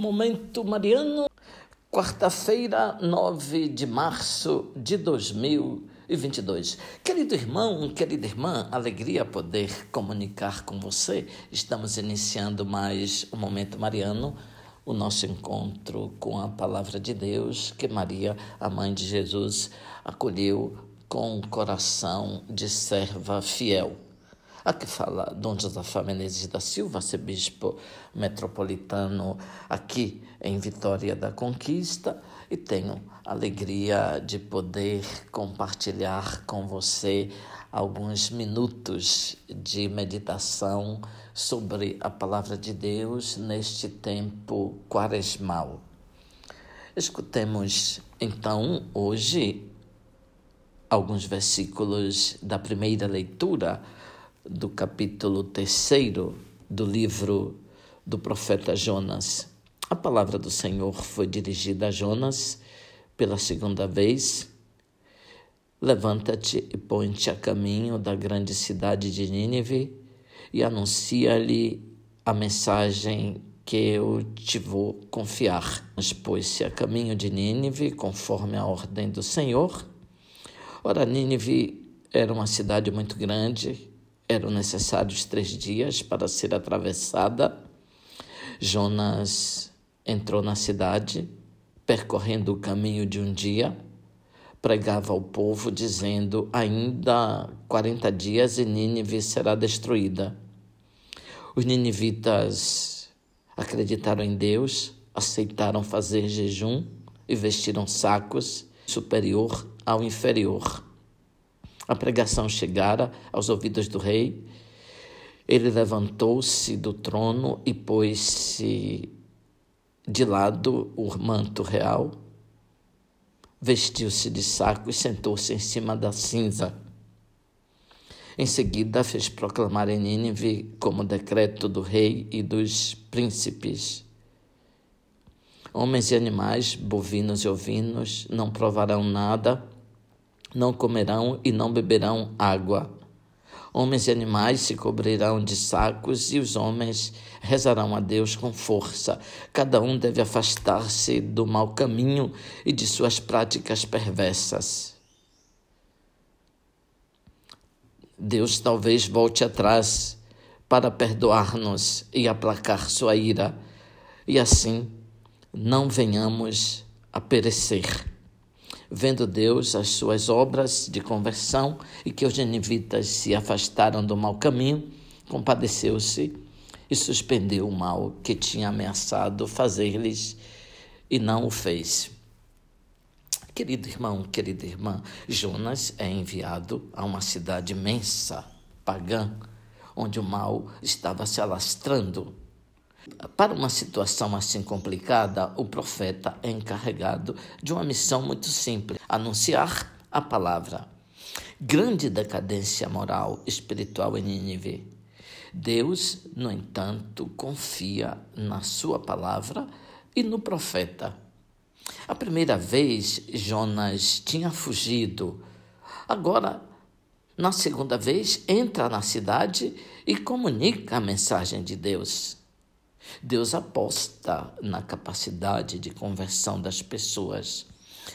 Momento Mariano, quarta-feira, 9 de março de 2022. Querido irmão, querida irmã, alegria poder comunicar com você. Estamos iniciando mais o Momento Mariano, o nosso encontro com a palavra de Deus que Maria, a mãe de Jesus, acolheu com um coração de serva fiel. Aqui fala Dom Josafá Menezes da Silva, arcebispo metropolitano aqui em Vitória da Conquista, e tenho a alegria de poder compartilhar com você alguns minutos de meditação sobre a palavra de Deus neste tempo quaresmal. Escutemos então hoje alguns versículos da primeira leitura do capítulo 3 do livro do profeta Jonas. A palavra do Senhor foi dirigida a Jonas pela segunda vez. Levanta-te e põe-te a caminho da grande cidade de Nínive e anuncia-lhe a mensagem que eu te vou confiar. Mas pôs-se a caminho de Nínive, conforme a ordem do Senhor. Ora, Nínive era uma cidade muito grande, eram necessários três dias para ser atravessada. Jonas entrou na cidade, percorrendo o caminho de um dia, pregava ao povo, dizendo: Ainda quarenta dias e Nínive será destruída. Os ninivitas acreditaram em Deus, aceitaram fazer jejum e vestiram sacos superior ao inferior. A pregação chegara aos ouvidos do rei. Ele levantou-se do trono e pôs-se de lado o manto real, vestiu-se de saco e sentou-se em cima da cinza. Em seguida, fez proclamar em Nínive, como decreto do rei e dos príncipes: Homens e animais, bovinos e ovinos, não provarão nada não comerão e não beberão água. Homens e animais se cobrirão de sacos e os homens rezarão a Deus com força. Cada um deve afastar-se do mau caminho e de suas práticas perversas. Deus talvez volte atrás para perdoar-nos e aplacar sua ira, e assim não venhamos a perecer vendo Deus as suas obras de conversão e que os ninivitas se afastaram do mau caminho, compadeceu-se e suspendeu o mal que tinha ameaçado fazer-lhes e não o fez. Querido irmão, querida irmã, Jonas é enviado a uma cidade imensa, pagã, onde o mal estava se alastrando para uma situação assim complicada, o profeta é encarregado de uma missão muito simples: anunciar a palavra. Grande decadência moral, espiritual em Nínive. Deus, no entanto, confia na sua palavra e no profeta. A primeira vez, Jonas tinha fugido. Agora, na segunda vez, entra na cidade e comunica a mensagem de Deus. Deus aposta na capacidade de conversão das pessoas.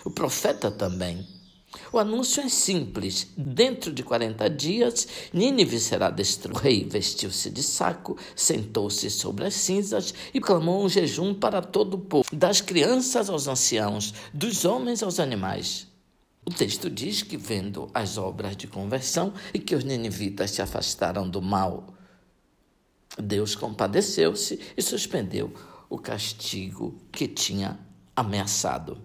O profeta também. O anúncio é simples. Dentro de 40 dias, Nínive será destruída. O rei vestiu-se de saco, sentou-se sobre as cinzas e clamou um jejum para todo o povo, das crianças aos anciãos, dos homens aos animais. O texto diz que, vendo as obras de conversão e que os ninivitas se afastaram do mal, Deus compadeceu-se e suspendeu o castigo que tinha ameaçado.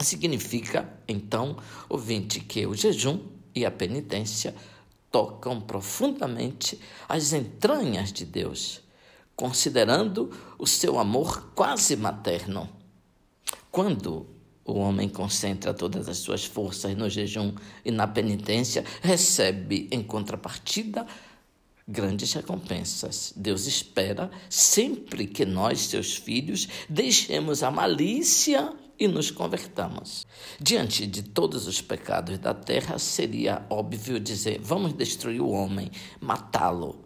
Significa, então, ouvinte, que o jejum e a penitência tocam profundamente as entranhas de Deus, considerando o seu amor quase materno. Quando o homem concentra todas as suas forças no jejum e na penitência, recebe em contrapartida grandes recompensas. Deus espera sempre que nós, seus filhos, deixemos a malícia e nos convertamos. Diante de todos os pecados da terra, seria óbvio dizer: vamos destruir o homem, matá-lo.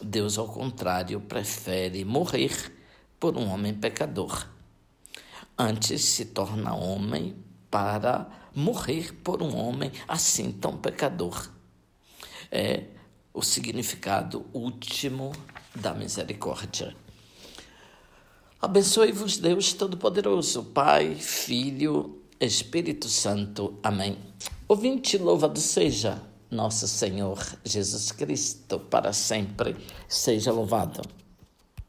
Deus, ao contrário, prefere morrer por um homem pecador. Antes se torna homem para morrer por um homem assim tão pecador. É o significado último da misericórdia. Abençoe-vos, Deus Todo-Poderoso, Pai, Filho, Espírito Santo. Amém. Ouvinte, louvado seja nosso Senhor Jesus Cristo, para sempre seja louvado.